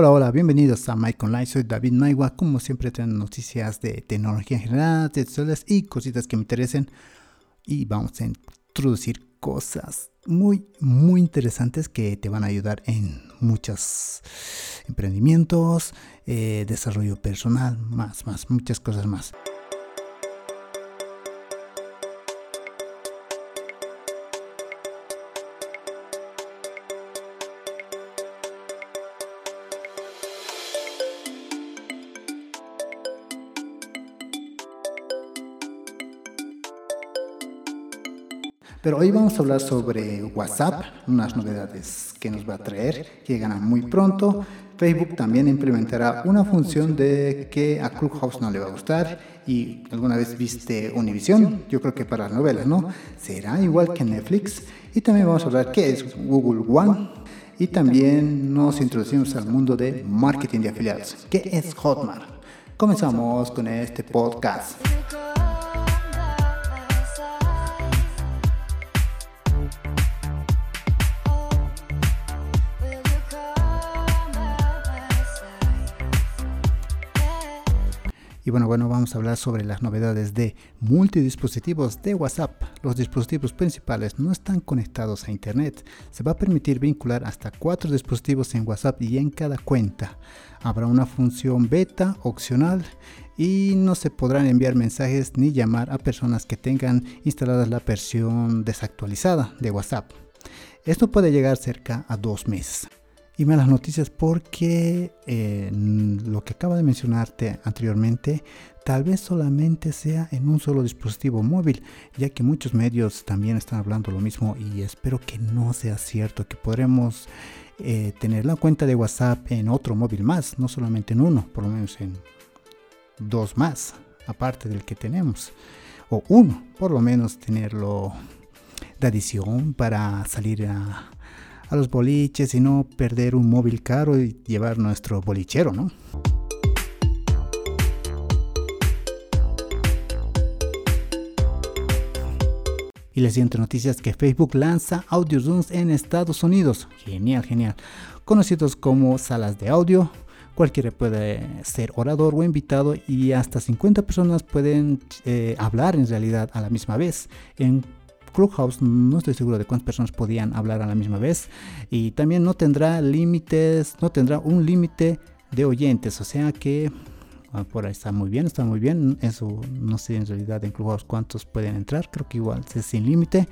Hola, hola, bienvenidos a Mike Online. Soy David Maigua. Como siempre, traen noticias de tecnología en general, textuales y cositas que me interesen. Y vamos a introducir cosas muy, muy interesantes que te van a ayudar en muchos emprendimientos, eh, desarrollo personal, más, más, muchas cosas más. Pero hoy vamos a hablar sobre WhatsApp, unas novedades que nos va a traer, que llegan muy pronto. Facebook también implementará una función de que a Clubhouse no le va a gustar. Y alguna vez viste Univision, yo creo que para novelas, ¿no? Será igual que Netflix. Y también vamos a hablar qué es Google One. Y también nos introducimos al mundo de marketing de afiliados. ¿Qué es Hotmart? Comenzamos con este podcast. Y bueno, bueno, vamos a hablar sobre las novedades de multidispositivos de WhatsApp. Los dispositivos principales no están conectados a Internet. Se va a permitir vincular hasta cuatro dispositivos en WhatsApp y en cada cuenta. Habrá una función beta opcional y no se podrán enviar mensajes ni llamar a personas que tengan instalada la versión desactualizada de WhatsApp. Esto puede llegar cerca a dos meses y malas noticias porque eh, lo que acabo de mencionarte anteriormente tal vez solamente sea en un solo dispositivo móvil, ya que muchos medios también están hablando lo mismo y espero que no sea cierto, que podremos eh, tener la cuenta de WhatsApp en otro móvil más, no solamente en uno, por lo menos en dos más, aparte del que tenemos, o uno, por lo menos tenerlo de adición para salir a a los boliches y no perder un móvil caro y llevar nuestro bolichero, ¿no? Y la siguiente noticia es que Facebook lanza Audio Zooms en Estados Unidos. Genial, genial. Conocidos como salas de audio. Cualquiera puede ser orador o invitado y hasta 50 personas pueden eh, hablar en realidad a la misma vez Clubhouse no estoy seguro de cuántas personas podían hablar a la misma vez y también no tendrá límites, no tendrá un límite de oyentes, o sea que ah, por ahí está muy bien, está muy bien, eso no sé en realidad en Clubhouse cuántos pueden entrar, creo que igual es sin límite.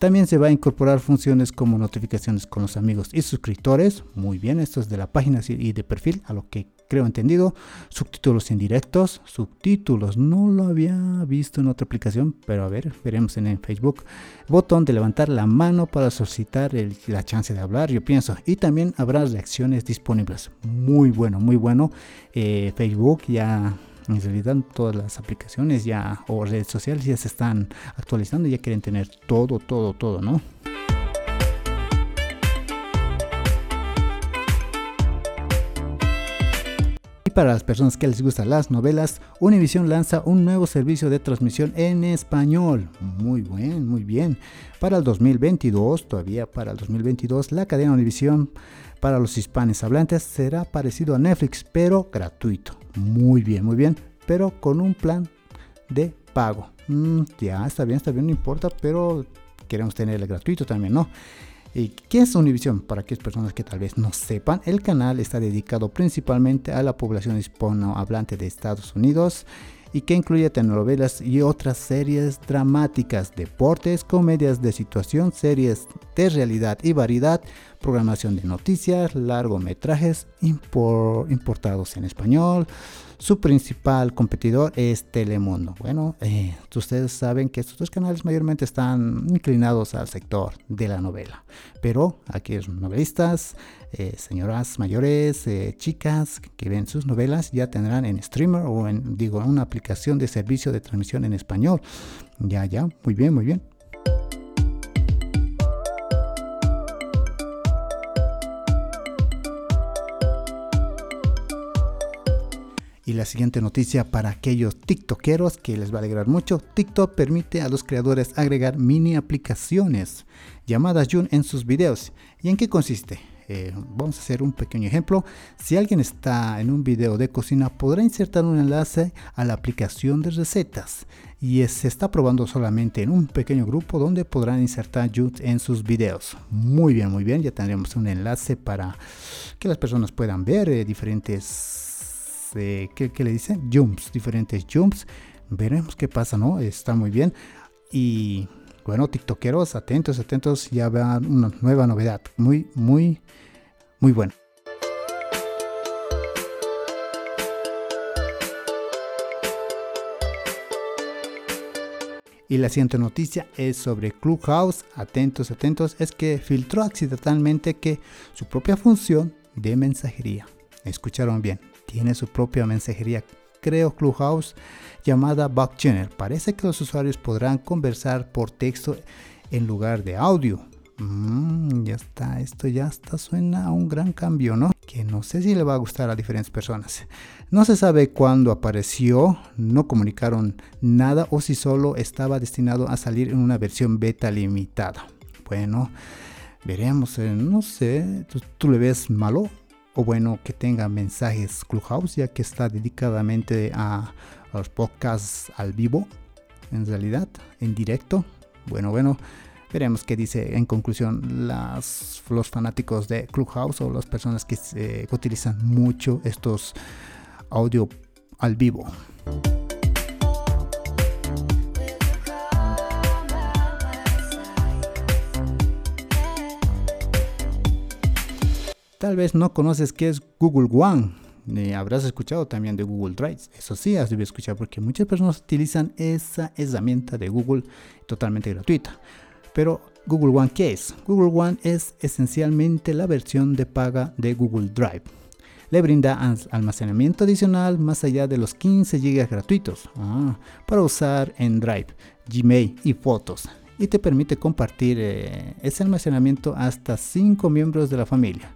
También se va a incorporar funciones como notificaciones con los amigos y suscriptores. Muy bien, esto es de la página y de perfil, a lo que creo entendido. Subtítulos indirectos, subtítulos, no lo había visto en otra aplicación, pero a ver, veremos en, Facebook. Botón de levantar la mano para solicitar la chance de hablar, yo pienso. Y también habrá reacciones disponibles. Muy bueno, muy bueno. Eh, Facebook ya en realidad todas las aplicaciones ya o redes sociales ya se están actualizando, ya quieren tener todo, todo, todo, ¿no? Y para las personas que les gustan las novelas, Univision lanza un nuevo servicio de transmisión en español. Muy bien, muy bien. Para el 2022, todavía para el 2022, la cadena Univision para los hispanos hablantes será parecido a Netflix, pero gratuito. Muy bien, muy bien, pero con un plan de pago. Mm, ya, está bien, está bien, no importa, pero queremos tenerle gratuito también, ¿no? ¿Y qué es Univision? Para aquellas personas que tal vez no sepan, el canal está dedicado principalmente a la población hispanohablante de Estados Unidos y que incluye telenovelas y otras series dramáticas, deportes, comedias de situación, series de realidad y variedad, programación de noticias, largometrajes importados en español. Su principal competidor es Telemundo. Bueno, eh, ustedes saben que estos dos canales mayormente están inclinados al sector de la novela, pero aquellos novelistas, eh, señoras mayores, eh, chicas que ven sus novelas ya tendrán en streamer o en, digo, en una aplicación de servicio de transmisión en español. Ya, ya, muy bien, muy bien. Y la siguiente noticia para aquellos TikTokeros que les va a alegrar mucho, TikTok permite a los creadores agregar mini aplicaciones llamadas June en sus videos. ¿Y en qué consiste? Eh, vamos a hacer un pequeño ejemplo. Si alguien está en un video de cocina, podrá insertar un enlace a la aplicación de recetas y se está probando solamente en un pequeño grupo donde podrán insertar YouTube en sus videos. Muy bien, muy bien. Ya tendremos un enlace para que las personas puedan ver eh, diferentes, ¿qué, le dicen? Jumps, diferentes jumps. Veremos qué pasa, ¿no? Está muy bien. Y bueno, TikTokeros, atentos, atentos, ya vean una nueva novedad. Muy, muy, muy buena. Y la siguiente noticia es sobre Clubhouse. Atentos, atentos. Es que filtró accidentalmente que su propia función de mensajería. Escucharon bien. Tiene su propia mensajería. Creo Clubhouse llamada Bug Channel. Parece que los usuarios podrán conversar por texto en lugar de audio. Mm, ya está, esto ya está, suena a un gran cambio, ¿no? Que no sé si le va a gustar a diferentes personas. No se sabe cuándo apareció, no comunicaron nada o si solo estaba destinado a salir en una versión beta limitada. Bueno, veremos, eh, no sé, ¿tú, le ves malo? O bueno, que tenga mensajes Clubhouse, ya que está dedicadamente a los podcasts al vivo, en realidad, en directo. Bueno, bueno, veremos qué dice en conclusión las, los fanáticos de Clubhouse o las personas que, que utilizan mucho estos audio al vivo. Tal vez no conoces qué es Google One habrás escuchado también de Google Drive. Eso sí, has debido escuchar porque muchas personas utilizan esa herramienta de Google totalmente gratuita. Pero Google One, ¿qué es? Google One es esencialmente la versión de paga de Google Drive. Le brinda almacenamiento adicional más allá de los 15 GB gratuitos ah, para usar en Drive, Gmail y fotos. Y te permite compartir eh, ese almacenamiento hasta 5 miembros de la familia.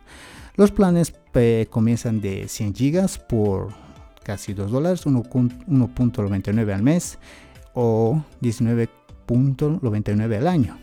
Los planes eh, comienzan de 100 gigas por casi 2 dólares, 1.99 al mes o 19.99 al año.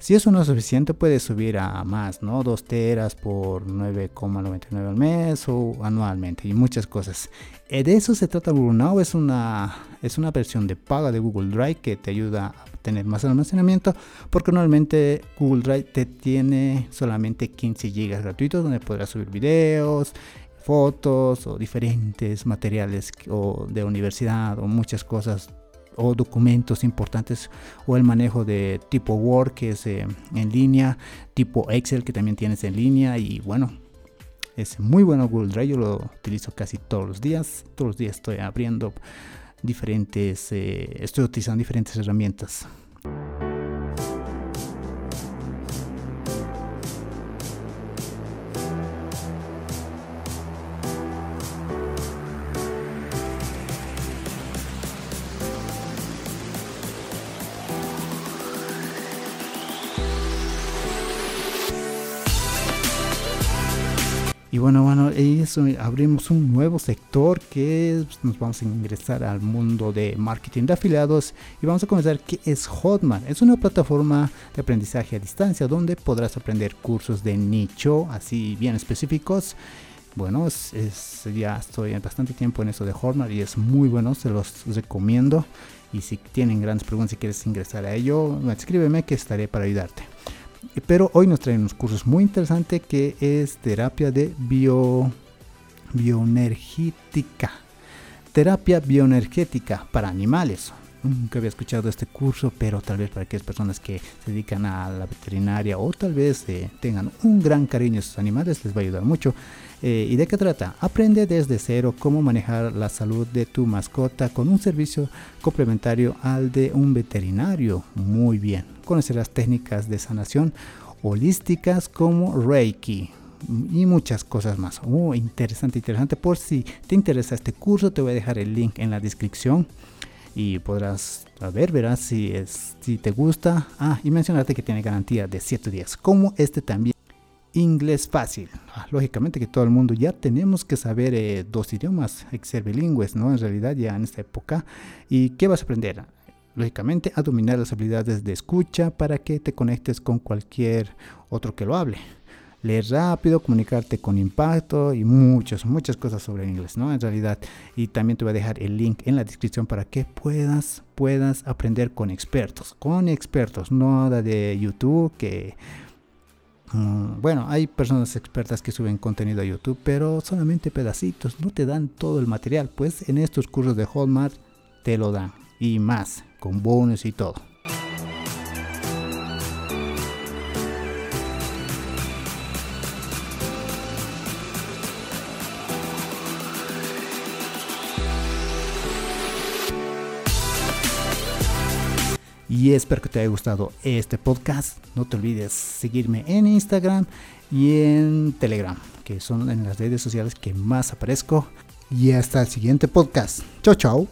Si eso no es suficiente, puedes subir a más, ¿no? 2 teras por 9,99 al mes o anualmente y muchas cosas. Eh, de eso se trata Google Now, es una, es una versión de paga de Google Drive que te ayuda a tener más almacenamiento porque normalmente Google Drive te tiene solamente 15 GB gratuitos donde podrás subir videos, fotos o diferentes materiales o de universidad o muchas cosas o documentos importantes o el manejo de tipo Word que es eh, en línea, tipo Excel que también tienes en línea y bueno, es muy bueno Google Drive, yo lo utilizo casi todos los días, todos los días estoy abriendo diferentes, eh, estoy utilizando diferentes herramientas. Y bueno, bueno, eso abrimos un nuevo sector que nos vamos a ingresar al mundo de marketing de afiliados y vamos a comenzar qué es Hotmart. Es una plataforma de aprendizaje a distancia donde podrás aprender cursos de nicho, así bien específicos. Bueno, es, ya estoy bastante tiempo en eso de Hotmart y es muy bueno, se los recomiendo. Y si tienen grandes preguntas y quieres ingresar a ello, escríbeme que estaré para ayudarte. Pero hoy nos traen unos cursos muy interesantes que es terapia de bio, bioenergética. Terapia bioenergética para animales. Nunca había escuchado este curso, pero tal vez para aquellas personas que se dedican a la veterinaria o tal vez eh, tengan un gran cariño a sus animales, les va a ayudar mucho. Eh, ¿Y de qué trata? Aprende desde cero cómo manejar la salud de tu mascota con un servicio complementario al de un veterinario. Muy bien. Conocerás técnicas de sanación holísticas como Reiki, y muchas cosas más. Oh, interesante, interesante. Por si te interesa este curso, te voy a dejar el link en la descripción y podrás ver, verás si, es, si te gusta. Ah, y mencionarte que tiene garantía de 7 días, como este también. Inglés fácil. Ah, lógicamente que todo el mundo ya tenemos que saber eh, dos idiomas, ser bilingües, ¿no? En realidad ya en esta época. ¿Y qué vas a aprender? Lógicamente a dominar las habilidades de escucha para que te conectes con cualquier otro que lo hable. leer rápido, comunicarte con impacto y muchas, muchas cosas sobre inglés, ¿no? En realidad. Y también te voy a dejar el link en la descripción para que puedas, puedas aprender con expertos, con expertos, no de YouTube que... Mm, bueno, hay personas expertas que suben contenido a YouTube, pero solamente pedacitos, no te dan todo el material. Pues en estos cursos de Hallmark te lo dan y más, con bonus y todo. Y espero que te haya gustado este podcast. No te olvides seguirme en Instagram y en Telegram, que son en las redes sociales que más aparezco. Y hasta el siguiente podcast. Chao, chao.